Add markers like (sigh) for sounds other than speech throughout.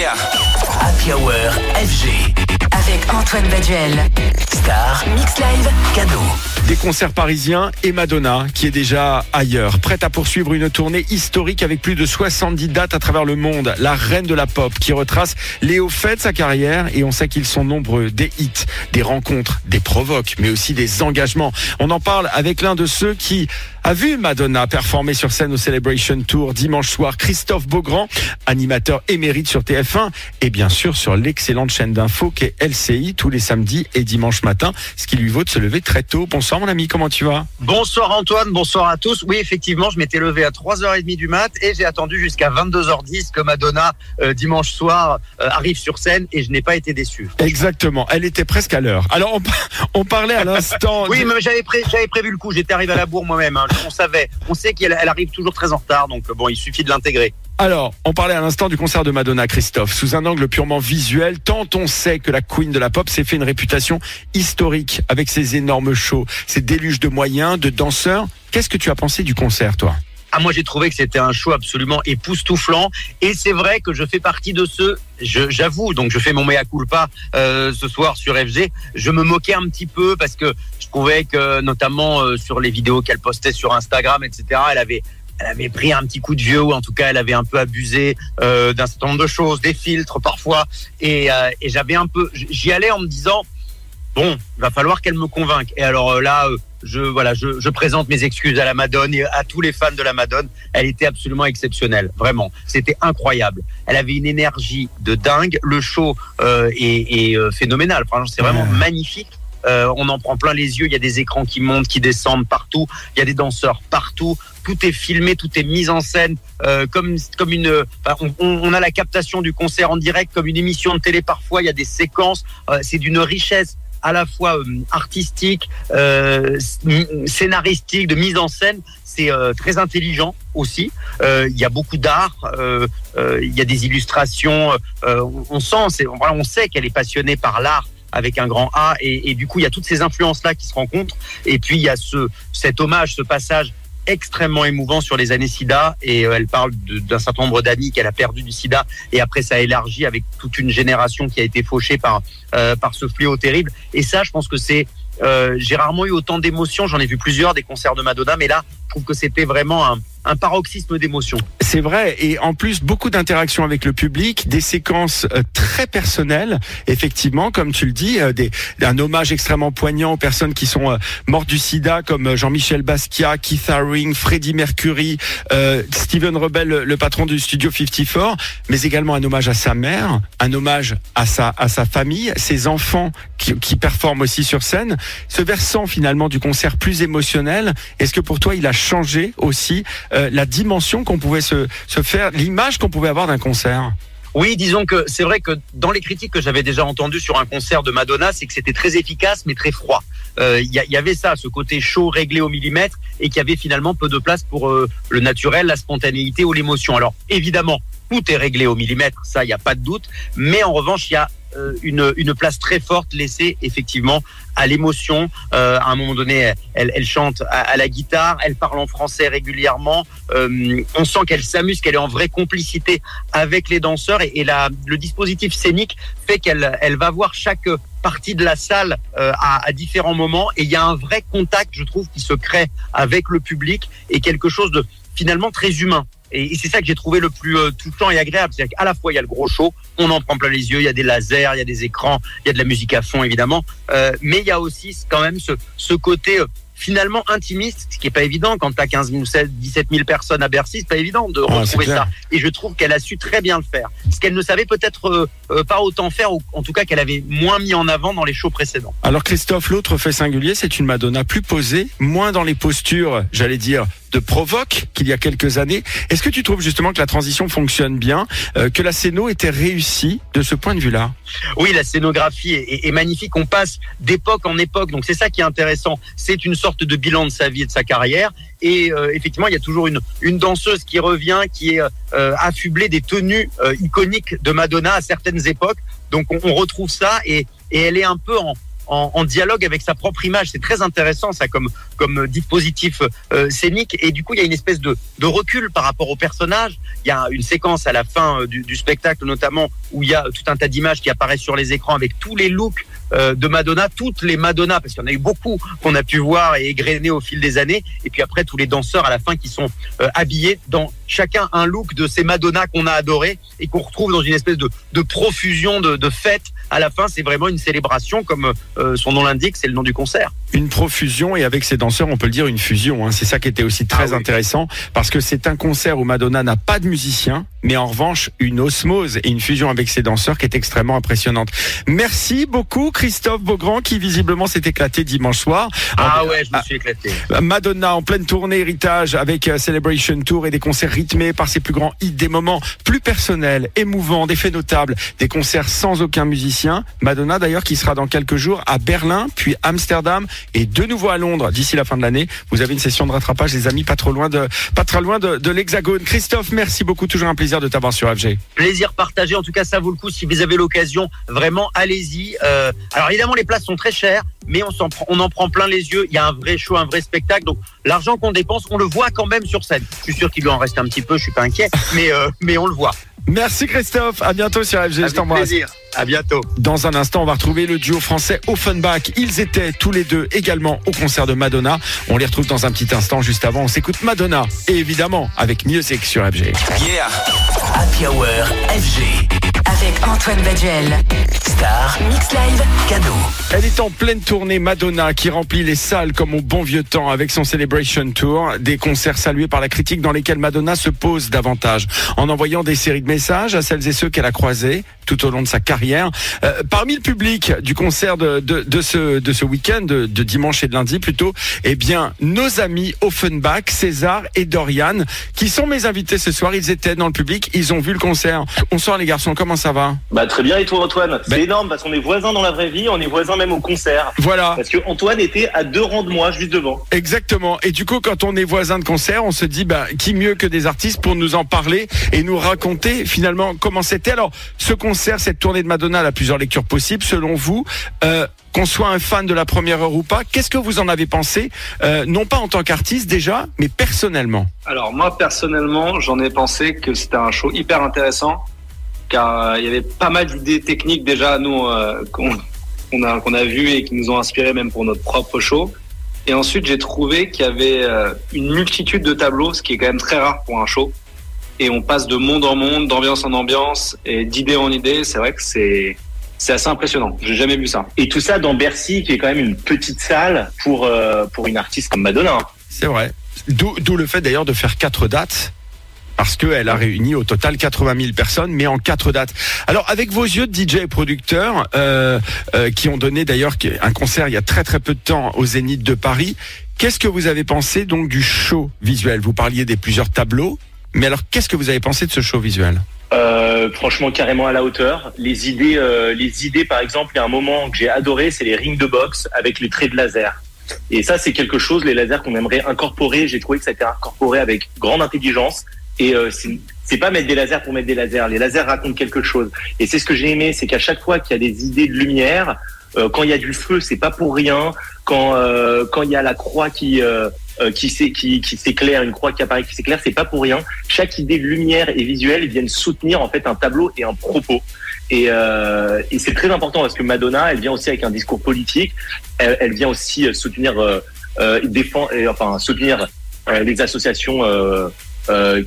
Yeah. Happy Hour FG. Avec Antoine Baduel. Star. Mix Live. Cadeau. Des concerts parisiens et Madonna qui est déjà ailleurs, prête à poursuivre une tournée historique avec plus de 70 dates à travers le monde. La reine de la pop qui retrace les hauts faits de sa carrière et on sait qu'ils sont nombreux. Des hits, des rencontres, des provoques, mais aussi des engagements. On en parle avec l'un de ceux qui a vu Madonna performer sur scène au Celebration Tour dimanche soir. Christophe Beaugrand, animateur émérite sur TF1 et bien sûr sur l'excellente chaîne d'infos qui est LCI tous les samedis et dimanche matin, ce qui lui vaut de se lever très tôt. Bonsoir mon ami, comment tu vas Bonsoir Antoine, bonsoir à tous. Oui, effectivement, je m'étais levé à 3h30 du mat et j'ai attendu jusqu'à 22h10 que Madonna, euh, dimanche soir, euh, arrive sur scène et je n'ai pas été déçu. Exactement, elle était presque à l'heure. Alors on, (laughs) on parlait à l'instant... Oui, mais j'avais pré- j'avais prévu le coup, j'étais arrivé à la bourre moi-même. hein. On savait, on sait qu'elle elle arrive toujours très en retard, donc bon, il suffit de l'intégrer. Alors, on parlait à l'instant du concert de Madonna, Christophe, sous un angle purement visuel, tant on sait que la queen de la pop s'est fait une réputation historique avec ses énormes shows, ses déluges de moyens, de danseurs. Qu'est-ce que tu as pensé du concert, toi? Ah, moi, j'ai trouvé que c'était un show absolument époustouflant. Et c'est vrai que je fais partie de ceux, j'avoue, donc je fais mon mea culpa euh, ce soir sur FG. Je me moquais un petit peu parce que je trouvais que, notamment euh, sur les vidéos qu'elle postait sur Instagram, etc., elle avait. Elle avait pris un petit coup de vieux ou en tout cas elle avait un peu abusé euh, d'un certain nombre de choses, des filtres parfois et, euh, et j'avais un peu, j'y allais en me disant bon, il va falloir qu'elle me convainque. Et alors euh, là, euh, je voilà, je, je présente mes excuses à la Madone et à tous les fans de la Madone. Elle était absolument exceptionnelle, vraiment. C'était incroyable. Elle avait une énergie de dingue. Le show euh, est, est, euh, phénoménal. Franchement, c'est vraiment magnifique. Euh, on en prend plein les yeux. Il y a des écrans qui montent, qui descendent partout. Il y a des danseurs partout. Tout est filmé, tout est mis en scène euh, comme comme une. on, a la captation du concert en direct comme une émission de télé. Parfois, il y a des séquences. Euh, c'est d'une richesse à la fois artistique, sc- scénaristique, de mise en scène. C'est très intelligent aussi. Il y a beaucoup d'art. Il y a des illustrations. on- sent, on sait qu'elle est passionnée par l'art avec un grand A et, du coup il y a toutes ces influences là qui se rencontrent. Et puis il y a ce cet hommage ce passage extrêmement émouvant sur les années SIDA. Et euh, elle parle d'un certain nombre d'amis qu'elle a perdu du SIDA. Et après ça élargit avec toute une génération qui a été fauchée par euh, par ce fléau terrible. Et ça je pense que c'est euh, j'ai rarement eu autant d'émotions. J'en ai vu plusieurs des concerts de Madonna. Mais là je trouve que c'était vraiment un, un paroxysme d'émotions C'est vrai, et en plus beaucoup d'interactions avec le public, des séquences euh, très personnelles, effectivement, comme tu le dis, euh, des, un hommage extrêmement poignant aux personnes qui sont euh, mortes du sida, comme Jean-Michel Basquiat, Keith Haring, Freddie Mercury, Steven Rebel, le, le patron du studio 54, mais également un hommage à sa mère, un hommage à sa, à sa famille, ses enfants qui, qui performent aussi sur scène. Ce versant finalement du concert plus émotionnel, est-ce que pour toi il a changé aussi euh, la dimension qu'on pouvait se, se faire, l'image qu'on pouvait avoir d'un concert Oui, disons que c'est vrai que dans les critiques que j'avais déjà entendues sur un concert de Madonna, c'est que c'était très efficace mais très froid. Euh, Il y, avait ça, ce côté chaud, réglé au millimètre, et qu'il y avait finalement peu de place pour euh, le naturel, la spontanéité ou l'émotion. Alors évidemment, tout est réglé au millimètre, ça, il n'y a pas de doute, mais en revanche, il y a une, une place très forte laissée effectivement à l'émotion. Euh, à un moment donné, elle, chante à, la guitare, elle parle en français régulièrement. Euh, on sent qu'elle s'amuse, qu'elle est en vraie complicité avec les danseurs et, la, le dispositif scénique fait qu'elle elle va voir chaque partie de la salle euh, à différents moments et il y a un vrai contact, je trouve, qui se crée avec le public et quelque chose de finalement très humain. Et, c'est ça que j'ai trouvé le plus euh, touchant et agréable. C'est-à-dire qu'à la fois, il y a le gros show, on en prend plein les yeux, il y a des lasers, il y a des écrans, il y a de la musique à fond, évidemment. Euh, mais il y a aussi quand même ce, ce côté euh, finalement intimiste, ce qui est pas évident quand tu as 15 000 ou 16 17 000 personnes à Bercy, c'est pas évident de Ah, retrouver ça. Et je trouve qu'elle a su très bien le faire. Ce qu'elle ne savait peut-être euh, euh, pas autant faire, ou en tout cas qu'elle avait moins mis en avant dans les shows précédents. Alors Christophe, l'autre fait singulier, c'est une Madonna plus posée, moins dans les postures, j'allais dire, de provoque qu'il y a quelques années. Est-ce que tu trouves justement que la transition fonctionne bien, euh, que la scéno était réussie de ce point de vue-là? Oui, la scénographie est, est- magnifique. On passe d'époque en époque, donc c'est ça qui est intéressant. C'est une sorte de bilan de sa vie et de sa carrière. Et euh, effectivement, il y a toujours une, une danseuse qui revient, qui est euh, affublée des tenues iconiques de Madonna à certaines époques. Donc on, on retrouve ça et, et elle est un peu en, en, dialogue avec sa propre image. C'est très intéressant ça comme comme dispositif euh, scénique et du coup il y a une espèce de, de recul par rapport au personnage. Il y a une séquence à la fin euh, du, du spectacle notamment où il y a tout un tas d'images qui apparaissent sur les écrans avec tous les looks euh, de Madonna, toutes les Madonna, parce qu'il y en a eu beaucoup qu'on a pu voir et égrener au fil des années, et puis après tous les danseurs à la fin qui sont euh, habillés dans chacun un look de ces Madonna qu'on a adoré et qu'on retrouve dans une espèce de, de profusion de, de fêtes. À la fin, c'est vraiment une célébration, comme euh, son nom l'indique, c'est le nom du concert. Une profusion et avec ces danseurs, on peut le dire une fusion. Hein. C'est ça qui était aussi très Ah oui. intéressant parce que c'est un concert où Madonna n'a pas de musicien, mais en revanche une osmose et une fusion avec ses danseurs qui est extrêmement impressionnante. Merci beaucoup Christophe Beaugrand qui visiblement s'est éclaté dimanche soir. Ah En- ouais, je me suis éclaté. Madonna en pleine tournée héritage avec euh, Celebration Tour et des concerts rythmés par ses plus grands hits, des moments plus personnels, émouvants, des faits notables, des concerts sans aucun Madonna d'ailleurs qui sera dans quelques jours à Berlin, puis Amsterdam et de nouveau à Londres d'ici la fin de l'année. Vous avez une session de rattrapage, les amis, pas trop loin de, pas très loin de, l'Hexagone. Christophe, merci beaucoup, toujours un plaisir de t'avoir sur FG. plaisir partagé. En tout cas, ça vaut le coup. Si vous avez l'occasion, vraiment, allez-y. Euh, alors évidemment, les places sont très chères, mais on, en prend plein les yeux. Il y a un vrai show, un vrai spectacle. Donc l'argent qu'on dépense, on le voit quand même sur scène. Je suis sûr qu'il lui en reste un petit peu. Je suis pas inquiet, mais euh, mais on le voit. Merci Christophe, à bientôt sur FG, je Avec plaisir. À bientôt. Dans un instant, on va retrouver le duo français Offenbach. Ils étaient tous les deux également au concert de Madonna. On les retrouve dans un petit instant. Juste avant, on s'écoute Madonna. Et évidemment, avec Music sur FG. Yeah. Happy Hour FG. Avec Antoine Baduel. Star. Mix Live. Cadeau. Elle est en pleine tournée Madonna qui remplit les salles comme au bon vieux temps avec son Celebration Tour, des concerts salués par la critique dans lesquels Madonna se pose davantage en envoyant des séries de messages à celles et ceux qu'elle a croisés tout au long de sa carrière. Euh, parmi le public du concert de, ce, week-end, de, dimanche et de lundi plutôt, eh bien, nos amis Offenbach, César et Dorian, qui sont mes invités ce soir, ils étaient dans le public, ils ont vu le concert. Bonsoir les garçons, comment ça va Bah très bien et toi Antoine? C'est Ben- énorme parce qu'on est voisins dans la vraie vie, on est voisins même au concert. Voilà. Parce que Antoine était à deux rangs de moi, juste devant. Exactement. Et du coup, quand on est voisin de concert, on se dit, bah, qui mieux que des artistes pour nous en parler et nous raconter finalement comment c'était. Alors, ce concert, cette tournée de Madonna, a plusieurs lectures possibles. Selon vous, euh, qu'on soit un fan de la première heure ou pas, qu'est-ce que vous en avez pensé? Euh, Non pas en tant qu'artiste déjà, mais personnellement. Alors moi personnellement, j'en ai pensé que c'était un show hyper intéressant, car euh, il y avait pas mal d'idées techniques déjà nous euh, qu'on a qu'on a vu et qui nous ont inspiré même pour notre propre show. Et ensuite j'ai trouvé qu'il y avait euh, une multitude de tableaux, ce qui est quand même très rare pour un show. Et on passe de monde en monde, d'ambiance en ambiance et d'idée en idée. C'est vrai que c'est c'est assez impressionnant. J'ai jamais vu ça. Et tout ça dans Bercy, qui est quand même une petite salle pour, euh, pour une artiste comme Madonna. C'est vrai. D'où le fait d'ailleurs de faire quatre dates. Parce qu'elle a réuni au total 80 000 personnes, mais en quatre dates. Alors, avec vos yeux de DJ et producteurs, euh, euh, qui ont donné d'ailleurs un concert il y a très très peu de temps au Zénith de Paris, qu'est-ce que vous avez pensé donc du show visuel? Vous parliez des plusieurs tableaux, mais alors qu'est-ce que vous avez pensé de ce show visuel? Euh, franchement, carrément à la hauteur. Les idées, les idées, par exemple, il y a un moment que j'ai adoré, c'est les rings de boxe avec les traits de laser. Et ça, c'est quelque chose, les lasers qu'on aimerait incorporer. J'ai trouvé que ça a été incorporé avec grande intelligence. Et euh, c'est- pas mettre des lasers pour mettre des lasers. Les lasers racontent quelque chose. Et c'est ce que j'ai aimé, c'est qu'à chaque fois qu'il y a des idées de lumière, euh, quand il y a du feu, c'est pas pour rien. Quand euh, quand il y a la croix qui euh, euh, qui qui, s'éclaire, une croix qui apparaît qui s'éclaire, c'est pas pour rien. Chaque idée de lumière et visuelle viennent soutenir en fait un tableau et un propos. Et, euh, et c'est très important parce que Madonna, elle vient aussi avec un discours politique. Elle, vient aussi euh, soutenir, euh, euh, et, enfin soutenir euh, les associations euh, euh,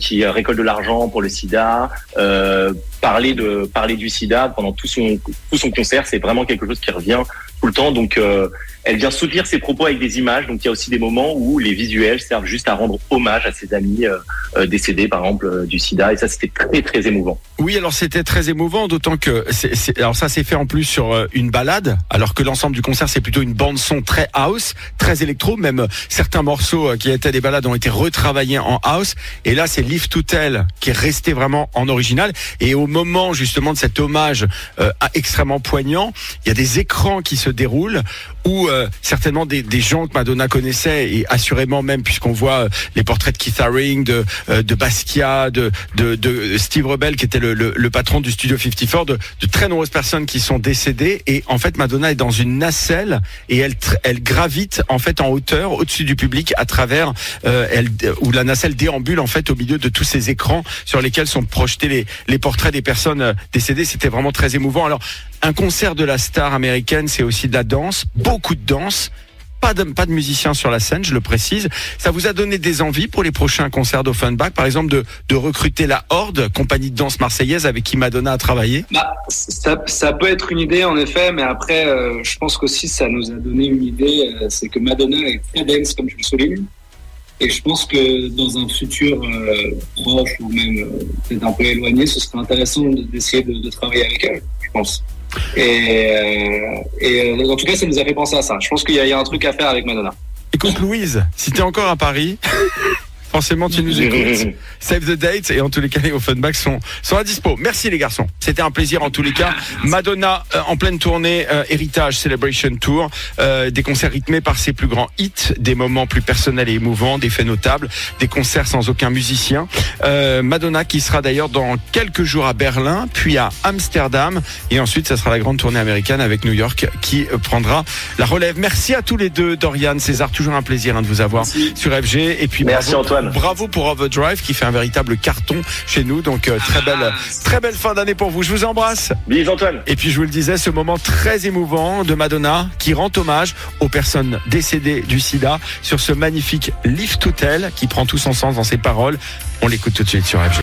qui récoltent de l'argent pour le SIDA. Parler de parler du SIDA pendant tout son tout son concert, c'est vraiment quelque chose qui revient tout le temps. Donc, euh, elle vient soutenir ses propos avec des images. Donc, il y a aussi des moments où les visuels servent juste à rendre hommage à ses amis euh, euh, décédés, par exemple, du SIDA. Et ça, c'était très très émouvant. Oui, alors c'était très émouvant, d'autant que alors ça s'est fait en plus sur une balade, alors que l'ensemble du concert c'est plutôt une bande son très house, très électro. Même certains morceaux qui étaient des balades ont été retravaillés en house. Et là, c'est Live to Tell qui est resté vraiment en original. Et au moment justement de cet hommage euh, extrêmement poignant, il y a des écrans qui se déroulent où euh, certainement des, gens que Madonna connaissait et assurément même puisqu'on voit euh, les portraits de Keith Haring, de, de Basquiat, de, de, Steve Rebel qui était le patron du studio 54, de, de, très nombreuses personnes qui sont décédées. Et en fait Madonna est dans une nacelle et elle, elle gravite en fait en hauteur au-dessus du public à travers elle, où la nacelle déambule en fait au milieu de tous ces écrans sur lesquels sont projetés les, les portraits des personnes décédées. C'était vraiment très émouvant. Alors un concert de la star américaine, c'est aussi de la danse, beaucoup de danse. Pas de, pas de musiciens sur la scène, je le précise. Ça vous a donné des envies pour les prochains concerts d'Offenbach, par exemple, de, de recruter la Horde, compagnie de danse marseillaise avec qui Madonna a travaillé? Bah, ça, peut être une idée, en effet, mais après, euh, je pense qu'aussi ça nous a donné une idée, euh, c'est que Madonna est très dense, comme je le souligne. Et je pense que dans un futur euh, proche ou même euh, peut-être un peu éloigné, ce serait intéressant d'essayer de, travailler avec elle, je pense. Et, euh, en tout cas, ça nous a fait penser à ça. Je pense qu'il y, y, a un truc à faire avec Madonna. Écoute, Louise, si tu es encore à Paris, forcément tu nous (laughs) écoutes. Save the date et en tous les cas les Offenbach sont sont à dispo. Merci les garçons. C'était un plaisir en tous les cas. (laughs) Madonna euh, en pleine tournée euh, Héritage Celebration Tour, euh, des concerts rythmés par ses plus grands hits, des moments plus personnels et émouvants, des faits notables, des concerts sans aucun musicien. Madonna qui sera d'ailleurs dans quelques jours à Berlin, puis à Amsterdam et ensuite ça sera la grande tournée américaine avec New York qui prendra la relève. Merci à tous les deux Dorian, César, toujours un plaisir hein, de vous avoir Merci. sur FG et puis Merci bravo, Antoine. Bravo pour Overdrive qui fait un véritable carton chez nous. Donc euh, très belle, très belle fin d'année pour vous. Je vous embrasse. Bisous Antoine. Et puis je vous le disais, ce moment très émouvant de Madonna qui rend hommage aux personnes décédées du SIDA sur ce magnifique Live to Tell qui prend tout son sens dans ses paroles. On l'écoute tout de suite sur FG.